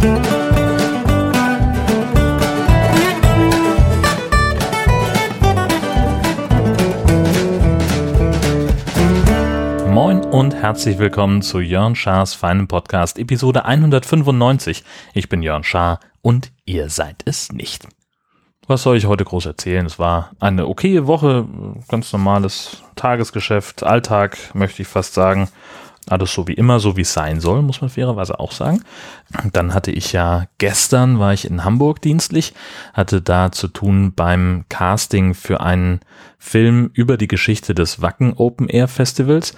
Moin und herzlich willkommen zu Jörn Schars feinem Podcast, Episode 195. Ich bin Jörn Schaar und ihr seid es nicht. Was soll ich heute groß erzählen? Es war eine okaye Woche, ganz normales Tagesgeschäft, Alltag, möchte ich fast sagen. Alles so wie immer, so wie es sein soll, muss man fairerweise auch sagen. Dann hatte ich ja gestern, war ich in Hamburg dienstlich, hatte da zu tun beim Casting für einen Film über die Geschichte des Wacken Open Air Festivals.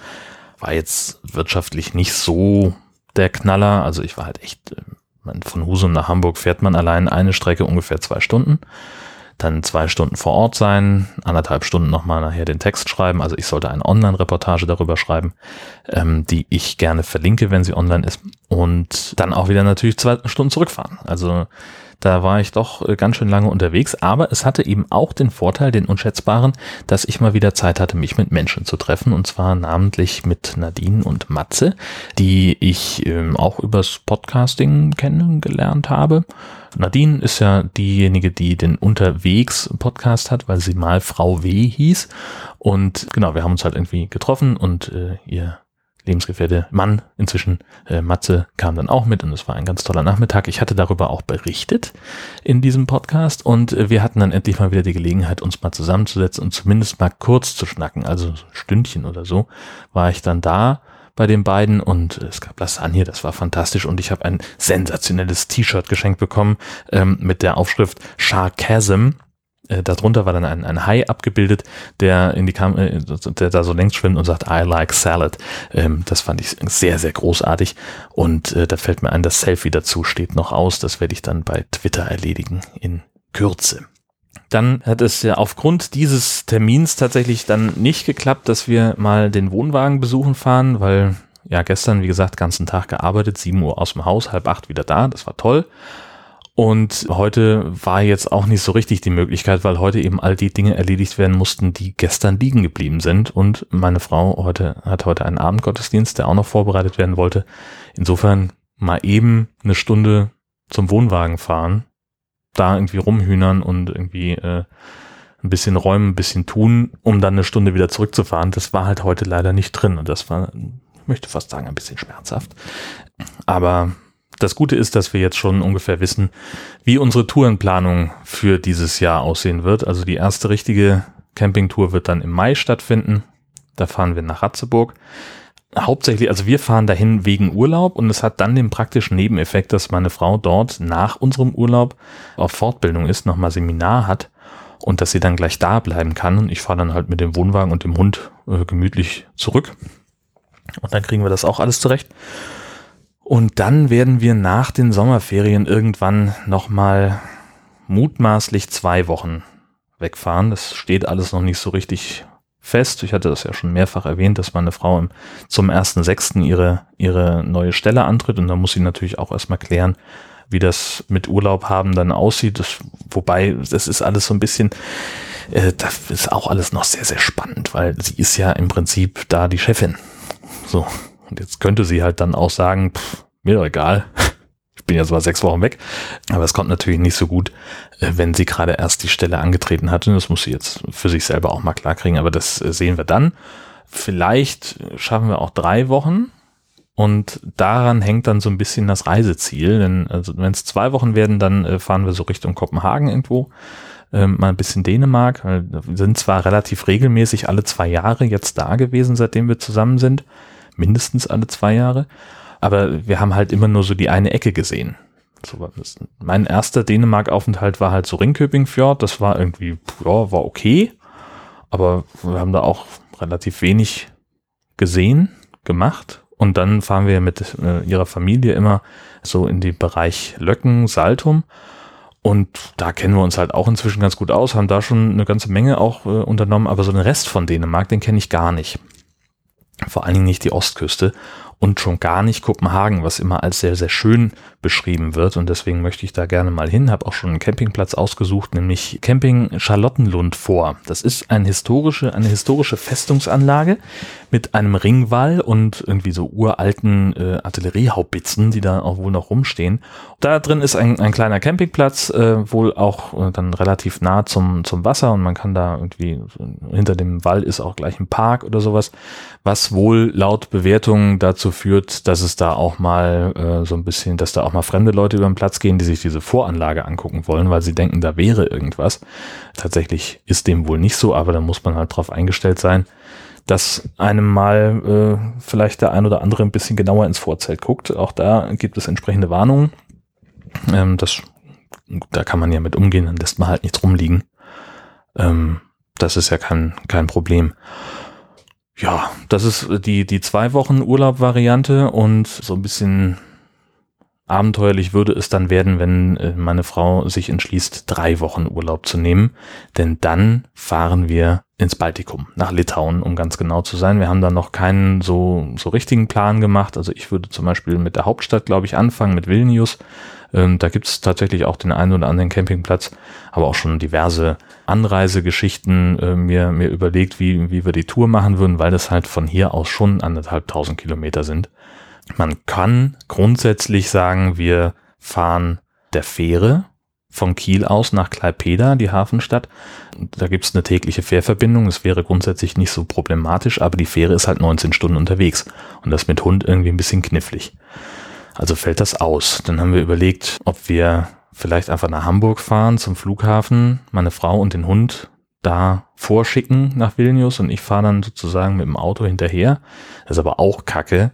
War jetzt wirtschaftlich nicht so der Knaller, also ich war halt echt, äh, von Husum nach Hamburg fährt man allein eine Strecke ungefähr zwei Stunden dann zwei Stunden vor Ort sein, anderthalb Stunden nochmal nachher den Text schreiben. Also ich sollte eine Online-Reportage darüber schreiben, ähm, die ich gerne verlinke, wenn sie online ist. Und dann auch wieder natürlich zwei Stunden zurückfahren. Also da war ich doch äh, ganz schön lange unterwegs, aber es hatte eben auch den Vorteil, den unschätzbaren, dass ich mal wieder Zeit hatte, mich mit Menschen zu treffen und zwar namentlich mit Nadine und Matze, die ich ähm, auch übers Podcasting kennengelernt habe. Nadine ist ja diejenige, die den Unterwegs-Podcast hat, weil sie mal Frau W hieß. Und genau, wir haben uns halt irgendwie getroffen und äh, ihr Lebensgefährte Mann, inzwischen äh, Matze, kam dann auch mit und es war ein ganz toller Nachmittag. Ich hatte darüber auch berichtet in diesem Podcast und äh, wir hatten dann endlich mal wieder die Gelegenheit, uns mal zusammenzusetzen und zumindest mal kurz zu schnacken, also Stündchen oder so, war ich dann da bei den beiden und es gab Lasagne, das war fantastisch und ich habe ein sensationelles T-Shirt geschenkt bekommen ähm, mit der Aufschrift Sarcasm äh, darunter war dann ein, ein Hai abgebildet, der in die Kam äh, der da so längs schwimmt und sagt, I like salad. Ähm, das fand ich sehr, sehr großartig. Und äh, da fällt mir ein, das Selfie dazu steht noch aus. Das werde ich dann bei Twitter erledigen in Kürze. Dann hat es ja aufgrund dieses Termins tatsächlich dann nicht geklappt, dass wir mal den Wohnwagen besuchen fahren, weil ja gestern, wie gesagt, ganzen Tag gearbeitet, 7 Uhr aus dem Haus, halb acht wieder da, das war toll. Und heute war jetzt auch nicht so richtig die Möglichkeit, weil heute eben all die Dinge erledigt werden mussten, die gestern liegen geblieben sind. Und meine Frau heute hat heute einen Abendgottesdienst, der auch noch vorbereitet werden wollte. Insofern mal eben eine Stunde zum Wohnwagen fahren, da irgendwie rumhühnern und irgendwie äh, ein bisschen räumen, ein bisschen tun, um dann eine Stunde wieder zurückzufahren. Das war halt heute leider nicht drin und das war, ich möchte fast sagen, ein bisschen schmerzhaft. Aber das Gute ist, dass wir jetzt schon ungefähr wissen, wie unsere Tourenplanung für dieses Jahr aussehen wird. Also die erste richtige Campingtour wird dann im Mai stattfinden. Da fahren wir nach Ratzeburg. Hauptsächlich, also wir fahren dahin wegen Urlaub und es hat dann den praktischen Nebeneffekt, dass meine Frau dort nach unserem Urlaub auf Fortbildung ist, nochmal Seminar hat und dass sie dann gleich da bleiben kann. Und ich fahre dann halt mit dem Wohnwagen und dem Hund äh, gemütlich zurück. Und dann kriegen wir das auch alles zurecht. Und dann werden wir nach den Sommerferien irgendwann nochmal mutmaßlich zwei Wochen wegfahren. Das steht alles noch nicht so richtig fest. Ich hatte das ja schon mehrfach erwähnt, dass meine Frau im, zum 1.6. ihre, ihre neue Stelle antritt und da muss sie natürlich auch erstmal klären, wie das mit Urlaub haben dann aussieht. Das, wobei, das ist alles so ein bisschen, äh, das ist auch alles noch sehr, sehr spannend, weil sie ist ja im Prinzip da die Chefin. So, und jetzt könnte sie halt dann auch sagen, pff, mir doch egal. Ich bin ja zwar sechs Wochen weg, aber es kommt natürlich nicht so gut, äh, wenn sie gerade erst die Stelle angetreten hatte. Das muss sie jetzt für sich selber auch mal klarkriegen, aber das äh, sehen wir dann. Vielleicht schaffen wir auch drei Wochen und daran hängt dann so ein bisschen das Reiseziel. Denn also wenn es zwei Wochen werden, dann äh, fahren wir so Richtung Kopenhagen irgendwo, ähm, mal ein bisschen Dänemark. Wir sind zwar relativ regelmäßig alle zwei Jahre jetzt da gewesen, seitdem wir zusammen sind mindestens alle zwei Jahre. Aber wir haben halt immer nur so die eine Ecke gesehen. So, mein erster Dänemark-Aufenthalt war halt so Ringköping-Fjord. Das war irgendwie, ja, war okay. Aber wir haben da auch relativ wenig gesehen, gemacht. Und dann fahren wir mit äh, ihrer Familie immer so in den Bereich Löcken, Saltum. Und da kennen wir uns halt auch inzwischen ganz gut aus, haben da schon eine ganze Menge auch äh, unternommen, aber so den Rest von Dänemark, den kenne ich gar nicht vor allen Dingen nicht die Ostküste. Und schon gar nicht Kopenhagen, was immer als sehr, sehr schön beschrieben wird. Und deswegen möchte ich da gerne mal hin. Habe auch schon einen Campingplatz ausgesucht, nämlich Camping Charlottenlund vor. Das ist eine historische, eine historische Festungsanlage mit einem Ringwall und irgendwie so uralten äh, Artilleriehaubbitzen, die da auch wohl noch rumstehen. Da drin ist ein, ein kleiner Campingplatz, äh, wohl auch äh, dann relativ nah zum, zum Wasser und man kann da irgendwie, hinter dem Wall ist auch gleich ein Park oder sowas, was wohl laut Bewertungen dazu führt, dass es da auch mal äh, so ein bisschen, dass da auch mal fremde Leute über den Platz gehen, die sich diese Voranlage angucken wollen, weil sie denken, da wäre irgendwas. Tatsächlich ist dem wohl nicht so, aber da muss man halt drauf eingestellt sein dass einem mal äh, vielleicht der ein oder andere ein bisschen genauer ins Vorzelt guckt. Auch da gibt es entsprechende Warnungen. Ähm, das, da kann man ja mit umgehen, dann lässt man halt nichts rumliegen. Ähm, das ist ja kein, kein Problem. Ja, das ist die, die zwei Wochen Urlaub-Variante und so ein bisschen abenteuerlich würde es dann werden, wenn äh, meine Frau sich entschließt, drei Wochen Urlaub zu nehmen. Denn dann fahren wir ins Baltikum, nach Litauen, um ganz genau zu sein. Wir haben da noch keinen so, so richtigen Plan gemacht. Also ich würde zum Beispiel mit der Hauptstadt, glaube ich, anfangen, mit Vilnius. Ähm, da gibt es tatsächlich auch den einen oder anderen Campingplatz, aber auch schon diverse Anreisegeschichten äh, mir, mir überlegt, wie, wie wir die Tour machen würden, weil das halt von hier aus schon anderthalb tausend Kilometer sind. Man kann grundsätzlich sagen, wir fahren der Fähre von Kiel aus nach Klaipeda, die Hafenstadt. Da gibt es eine tägliche Fährverbindung. Es wäre grundsätzlich nicht so problematisch, aber die Fähre ist halt 19 Stunden unterwegs und das mit Hund irgendwie ein bisschen knifflig. Also fällt das aus. Dann haben wir überlegt, ob wir vielleicht einfach nach Hamburg fahren zum Flughafen, meine Frau und den Hund da vorschicken nach Vilnius und ich fahre dann sozusagen mit dem Auto hinterher. Das ist aber auch kacke,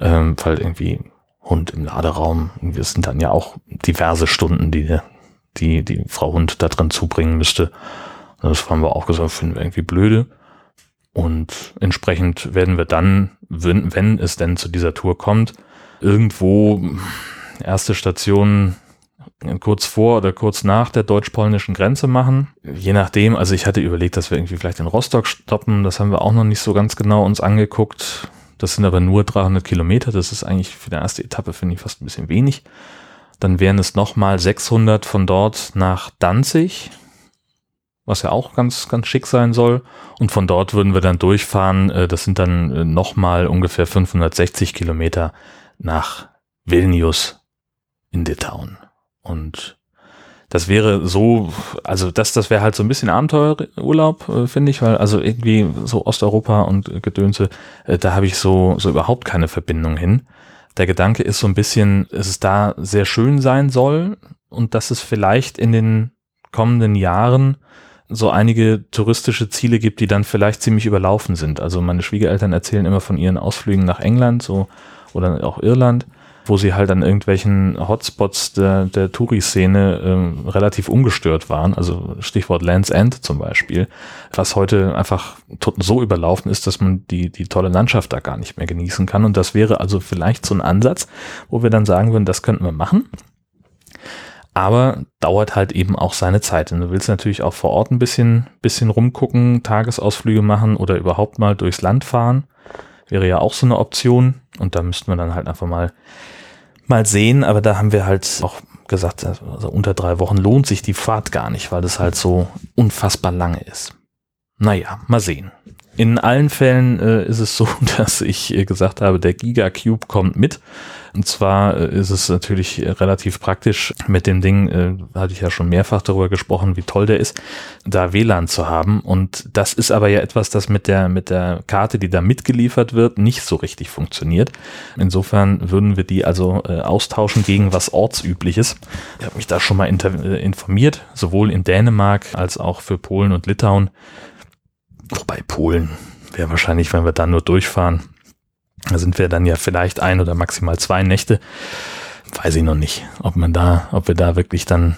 ähm, weil irgendwie Hund im Laderaum, wir sind dann ja auch diverse Stunden, die die, die Frau Hund da drin zubringen müsste. Das haben wir auch gesagt, finden wir irgendwie blöde. Und entsprechend werden wir dann, wenn, wenn es denn zu dieser Tour kommt, irgendwo erste Station kurz vor oder kurz nach der deutsch-polnischen Grenze machen. Je nachdem, also ich hatte überlegt, dass wir irgendwie vielleicht in Rostock stoppen. Das haben wir auch noch nicht so ganz genau uns angeguckt. Das sind aber nur 300 Kilometer. Das ist eigentlich für die erste Etappe, finde ich, fast ein bisschen wenig. Dann wären es nochmal 600 von dort nach Danzig, was ja auch ganz, ganz schick sein soll. Und von dort würden wir dann durchfahren. Äh, das sind dann äh, nochmal ungefähr 560 Kilometer nach Vilnius in Litauen. Und das wäre so, also das, das wäre halt so ein bisschen Abenteuerurlaub, äh, finde ich, weil also irgendwie so Osteuropa und Gedönse, äh, da habe ich so, so überhaupt keine Verbindung hin. Der Gedanke ist so ein bisschen, dass es da sehr schön sein soll und dass es vielleicht in den kommenden Jahren so einige touristische Ziele gibt, die dann vielleicht ziemlich überlaufen sind. Also meine Schwiegereltern erzählen immer von ihren Ausflügen nach England, so oder auch Irland wo sie halt an irgendwelchen Hotspots der, der Touri-Szene ähm, relativ ungestört waren. Also Stichwort Land's End zum Beispiel, was heute einfach so überlaufen ist, dass man die, die tolle Landschaft da gar nicht mehr genießen kann. Und das wäre also vielleicht so ein Ansatz, wo wir dann sagen würden, das könnten wir machen. Aber dauert halt eben auch seine Zeit. Und du willst natürlich auch vor Ort ein bisschen, bisschen rumgucken, Tagesausflüge machen oder überhaupt mal durchs Land fahren. Wäre ja auch so eine Option. Und da müssten wir dann halt einfach mal, mal sehen. Aber da haben wir halt auch gesagt, also unter drei Wochen lohnt sich die Fahrt gar nicht, weil das halt so unfassbar lange ist. Naja, mal sehen. In allen Fällen äh, ist es so, dass ich äh, gesagt habe, der Gigacube kommt mit. Und zwar äh, ist es natürlich relativ praktisch mit dem Ding, äh, hatte ich ja schon mehrfach darüber gesprochen, wie toll der ist, da WLAN zu haben. Und das ist aber ja etwas, das mit der, mit der Karte, die da mitgeliefert wird, nicht so richtig funktioniert. Insofern würden wir die also äh, austauschen gegen was Ortsübliches. Ich habe mich da schon mal äh, informiert, sowohl in Dänemark als auch für Polen und Litauen. Wobei Polen wäre wahrscheinlich, wenn wir da nur durchfahren, da sind wir dann ja vielleicht ein oder maximal zwei Nächte. Weiß ich noch nicht, ob man da, ob wir da wirklich dann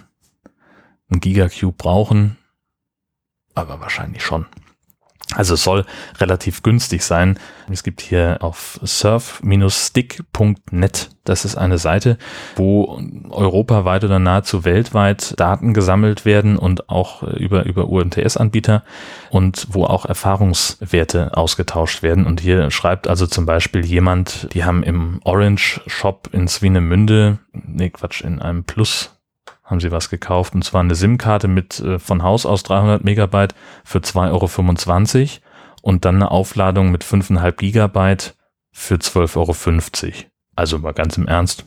einen Gigacube brauchen. Aber wahrscheinlich schon. Also es soll relativ günstig sein. Es gibt hier auf surf-stick.net, das ist eine Seite, wo europaweit oder nahezu weltweit Daten gesammelt werden und auch über, über UMTS-Anbieter und wo auch Erfahrungswerte ausgetauscht werden. Und hier schreibt also zum Beispiel jemand, die haben im Orange Shop in Swinemünde, nee Quatsch, in einem Plus haben sie was gekauft und zwar eine SIM-Karte mit äh, von Haus aus 300 Megabyte für 2,25 Euro und dann eine Aufladung mit 5,5 Gigabyte für 12,50 Euro. Also mal ganz im Ernst,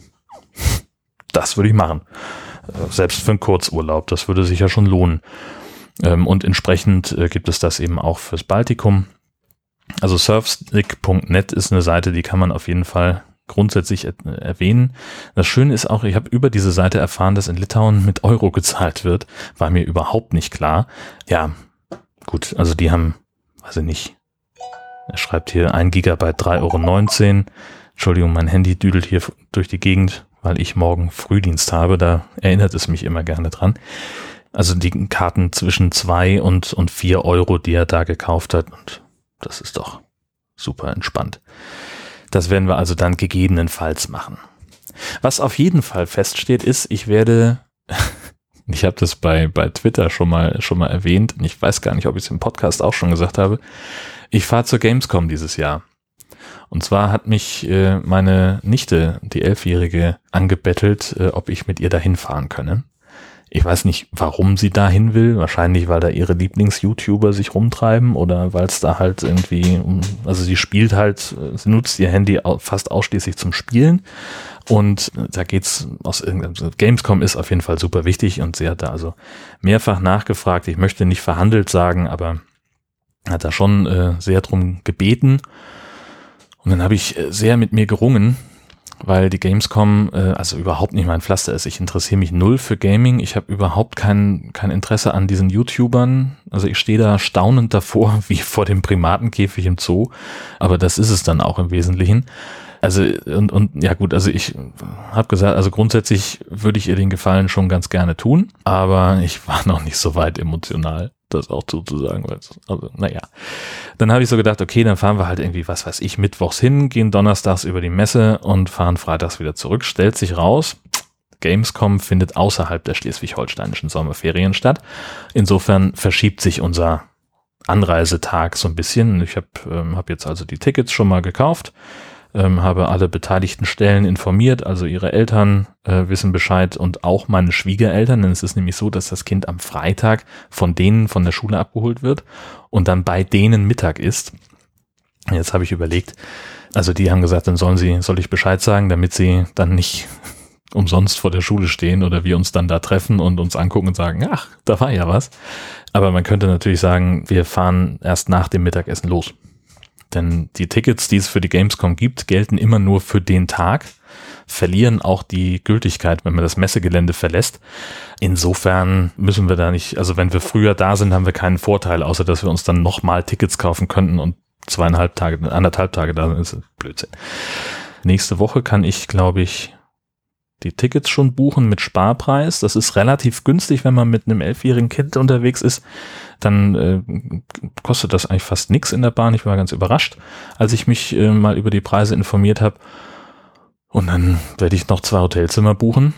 das würde ich machen. Äh, selbst für einen Kurzurlaub, das würde sich ja schon lohnen. Ähm, und entsprechend äh, gibt es das eben auch fürs Baltikum. Also surfstick.net ist eine Seite, die kann man auf jeden Fall grundsätzlich erwähnen. Das Schöne ist auch, ich habe über diese Seite erfahren, dass in Litauen mit Euro gezahlt wird. War mir überhaupt nicht klar. Ja, gut, also die haben, weiß ich nicht, er schreibt hier ein Gigabyte 3,19 Euro. Entschuldigung, mein Handy düdelt hier durch die Gegend, weil ich morgen Frühdienst habe. Da erinnert es mich immer gerne dran. Also die Karten zwischen zwei und, und vier Euro, die er da gekauft hat. Und das ist doch super entspannt. Das werden wir also dann gegebenenfalls machen. Was auf jeden Fall feststeht, ist, ich werde, ich habe das bei, bei Twitter schon mal, schon mal erwähnt, und ich weiß gar nicht, ob ich es im Podcast auch schon gesagt habe, ich fahre zur Gamescom dieses Jahr. Und zwar hat mich äh, meine Nichte, die Elfjährige, angebettelt, äh, ob ich mit ihr dahin fahren könne. Ich weiß nicht, warum sie dahin will. Wahrscheinlich, weil da ihre Lieblings-YouTuber sich rumtreiben oder weil es da halt irgendwie, also sie spielt halt, sie nutzt ihr Handy fast ausschließlich zum Spielen. Und da geht's aus irgendeinem, Gamescom ist auf jeden Fall super wichtig und sie hat da also mehrfach nachgefragt. Ich möchte nicht verhandelt sagen, aber hat da schon äh, sehr drum gebeten. Und dann habe ich äh, sehr mit mir gerungen, weil die Gamescom äh, also überhaupt nicht mein Pflaster ist. Ich interessiere mich null für Gaming. Ich habe überhaupt kein, kein Interesse an diesen YouTubern. Also ich stehe da staunend davor, wie vor dem Primatenkäfig im Zoo. Aber das ist es dann auch im Wesentlichen. Also und, und ja gut, also ich habe gesagt, also grundsätzlich würde ich ihr den Gefallen schon ganz gerne tun, aber ich war noch nicht so weit emotional das auch zuzusagen. Also, naja. Dann habe ich so gedacht, okay, dann fahren wir halt irgendwie, was weiß ich, mittwochs hin, gehen donnerstags über die Messe und fahren freitags wieder zurück. Stellt sich raus, Gamescom findet außerhalb der schleswig-holsteinischen Sommerferien statt. Insofern verschiebt sich unser Anreisetag so ein bisschen. Ich habe ähm, hab jetzt also die Tickets schon mal gekauft ähm, habe alle beteiligten Stellen informiert, also ihre Eltern äh, wissen Bescheid und auch meine Schwiegereltern, denn es ist nämlich so, dass das Kind am Freitag von denen von der Schule abgeholt wird und dann bei denen Mittag ist. Jetzt habe ich überlegt, also die haben gesagt, dann sollen sie, soll ich Bescheid sagen, damit sie dann nicht umsonst vor der Schule stehen oder wir uns dann da treffen und uns angucken und sagen, ach, da war ja was. Aber man könnte natürlich sagen, wir fahren erst nach dem Mittagessen los. Denn die Tickets, die es für die Gamescom gibt, gelten immer nur für den Tag, verlieren auch die Gültigkeit, wenn man das Messegelände verlässt. Insofern müssen wir da nicht, also wenn wir früher da sind, haben wir keinen Vorteil, außer dass wir uns dann nochmal Tickets kaufen könnten und zweieinhalb Tage, anderthalb Tage da sind, ist Blödsinn. Nächste Woche kann ich, glaube ich, die Tickets schon buchen mit Sparpreis. Das ist relativ günstig, wenn man mit einem elfjährigen Kind unterwegs ist. Dann äh, kostet das eigentlich fast nichts in der Bahn. Ich war ganz überrascht, als ich mich äh, mal über die Preise informiert habe. Und dann werde ich noch zwei Hotelzimmer buchen.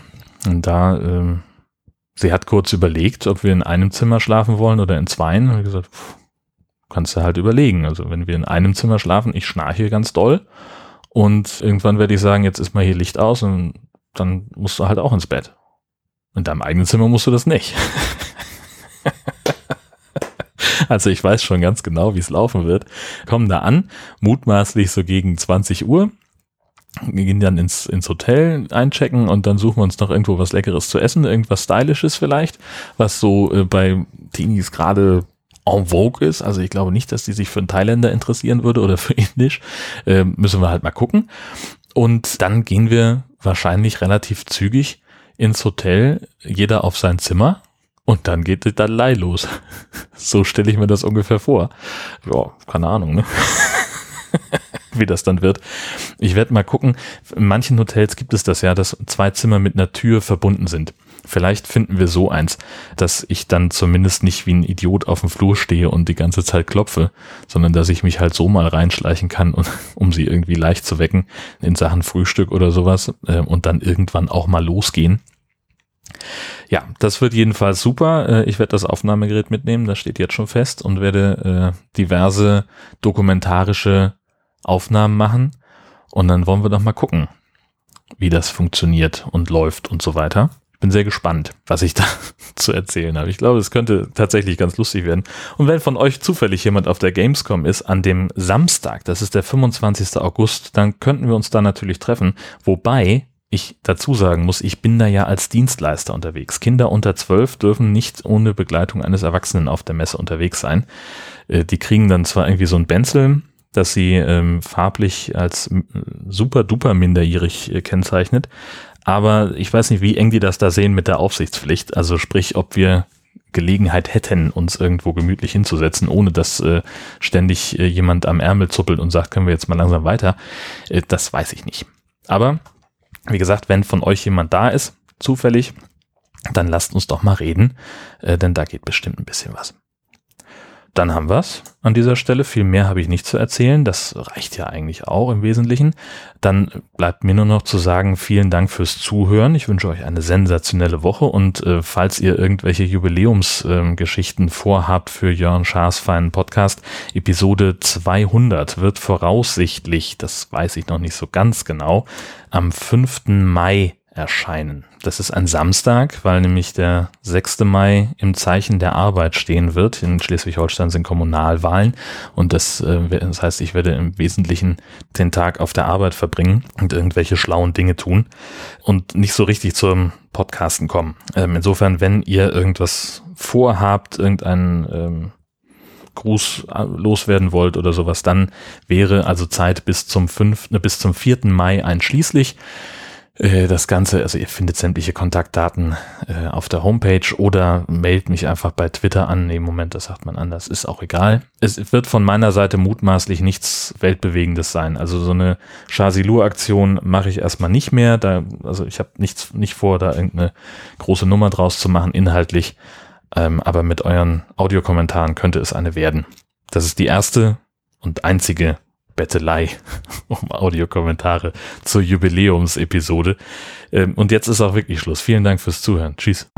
Und da, äh, sie hat kurz überlegt, ob wir in einem Zimmer schlafen wollen oder in zweien. Und gesagt, pff, kannst du halt überlegen. Also wenn wir in einem Zimmer schlafen, ich schnarche ganz doll. Und irgendwann werde ich sagen, jetzt ist mal hier Licht aus und dann musst du halt auch ins Bett. In deinem eigenen Zimmer musst du das nicht. also ich weiß schon ganz genau, wie es laufen wird. Kommen da an, mutmaßlich so gegen 20 Uhr. Wir gehen dann ins, ins Hotel einchecken und dann suchen wir uns noch irgendwo was Leckeres zu essen, irgendwas Stylisches vielleicht, was so äh, bei Teenies gerade en vogue ist. Also ich glaube nicht, dass die sich für einen Thailänder interessieren würde oder für Indisch. Äh, müssen wir halt mal gucken. Und dann gehen wir wahrscheinlich relativ zügig ins Hotel, jeder auf sein Zimmer und dann geht die Dalai los. So stelle ich mir das ungefähr vor. Ja, keine Ahnung, ne? wie das dann wird. Ich werde mal gucken. In manchen Hotels gibt es das ja, dass zwei Zimmer mit einer Tür verbunden sind. Vielleicht finden wir so eins, dass ich dann zumindest nicht wie ein Idiot auf dem Flur stehe und die ganze Zeit klopfe, sondern dass ich mich halt so mal reinschleichen kann, und, um sie irgendwie leicht zu wecken in Sachen Frühstück oder sowas äh, und dann irgendwann auch mal losgehen. Ja, das wird jedenfalls super. Äh, ich werde das Aufnahmegerät mitnehmen, das steht jetzt schon fest und werde äh, diverse dokumentarische Aufnahmen machen. Und dann wollen wir doch mal gucken, wie das funktioniert und läuft und so weiter. Ich bin sehr gespannt, was ich da zu erzählen habe. Ich glaube, es könnte tatsächlich ganz lustig werden. Und wenn von euch zufällig jemand auf der Gamescom ist, an dem Samstag, das ist der 25. August, dann könnten wir uns da natürlich treffen. Wobei ich dazu sagen muss, ich bin da ja als Dienstleister unterwegs. Kinder unter zwölf dürfen nicht ohne Begleitung eines Erwachsenen auf der Messe unterwegs sein. Äh, die kriegen dann zwar irgendwie so ein Benzel, das sie ähm, farblich als super duper minderjährig äh, kennzeichnet, aber ich weiß nicht, wie eng die das da sehen mit der Aufsichtspflicht. Also sprich, ob wir Gelegenheit hätten, uns irgendwo gemütlich hinzusetzen, ohne dass äh, ständig äh, jemand am Ärmel zuppelt und sagt, können wir jetzt mal langsam weiter. Äh, das weiß ich nicht. Aber wie gesagt, wenn von euch jemand da ist, zufällig, dann lasst uns doch mal reden, äh, denn da geht bestimmt ein bisschen was. Dann haben wir's an dieser Stelle. Viel mehr habe ich nicht zu erzählen. Das reicht ja eigentlich auch im Wesentlichen. Dann bleibt mir nur noch zu sagen, vielen Dank fürs Zuhören. Ich wünsche euch eine sensationelle Woche und äh, falls ihr irgendwelche Jubiläumsgeschichten äh, vorhabt für Jörn Schaas feinen Podcast, Episode 200 wird voraussichtlich, das weiß ich noch nicht so ganz genau, am 5. Mai erscheinen. Das ist ein Samstag, weil nämlich der 6. Mai im Zeichen der Arbeit stehen wird. In Schleswig-Holstein sind Kommunalwahlen und das, äh, das heißt, ich werde im Wesentlichen den Tag auf der Arbeit verbringen und irgendwelche schlauen Dinge tun und nicht so richtig zum Podcasten kommen. Ähm, insofern, wenn ihr irgendwas vorhabt, irgendeinen ähm, Gruß äh, loswerden wollt oder sowas, dann wäre also Zeit bis zum 5., bis zum 4. Mai einschließlich. Äh, das Ganze, also ihr findet sämtliche Kontaktdaten äh, auf der Homepage oder meldet mich einfach bei Twitter an. Nee, Moment, das sagt man anders, ist auch egal. Es wird von meiner Seite mutmaßlich nichts Weltbewegendes sein. Also so eine Chasilur-Aktion mache ich erstmal nicht mehr. Da, also ich habe nichts nicht vor, da irgendeine große Nummer draus zu machen, inhaltlich. Ähm, aber mit euren Audiokommentaren könnte es eine werden. Das ist die erste und einzige Bettelei um Audiokommentare zur Jubiläumsepisode. Ähm, und jetzt ist auch wirklich Schluss. Vielen Dank fürs Zuhören. Tschüss.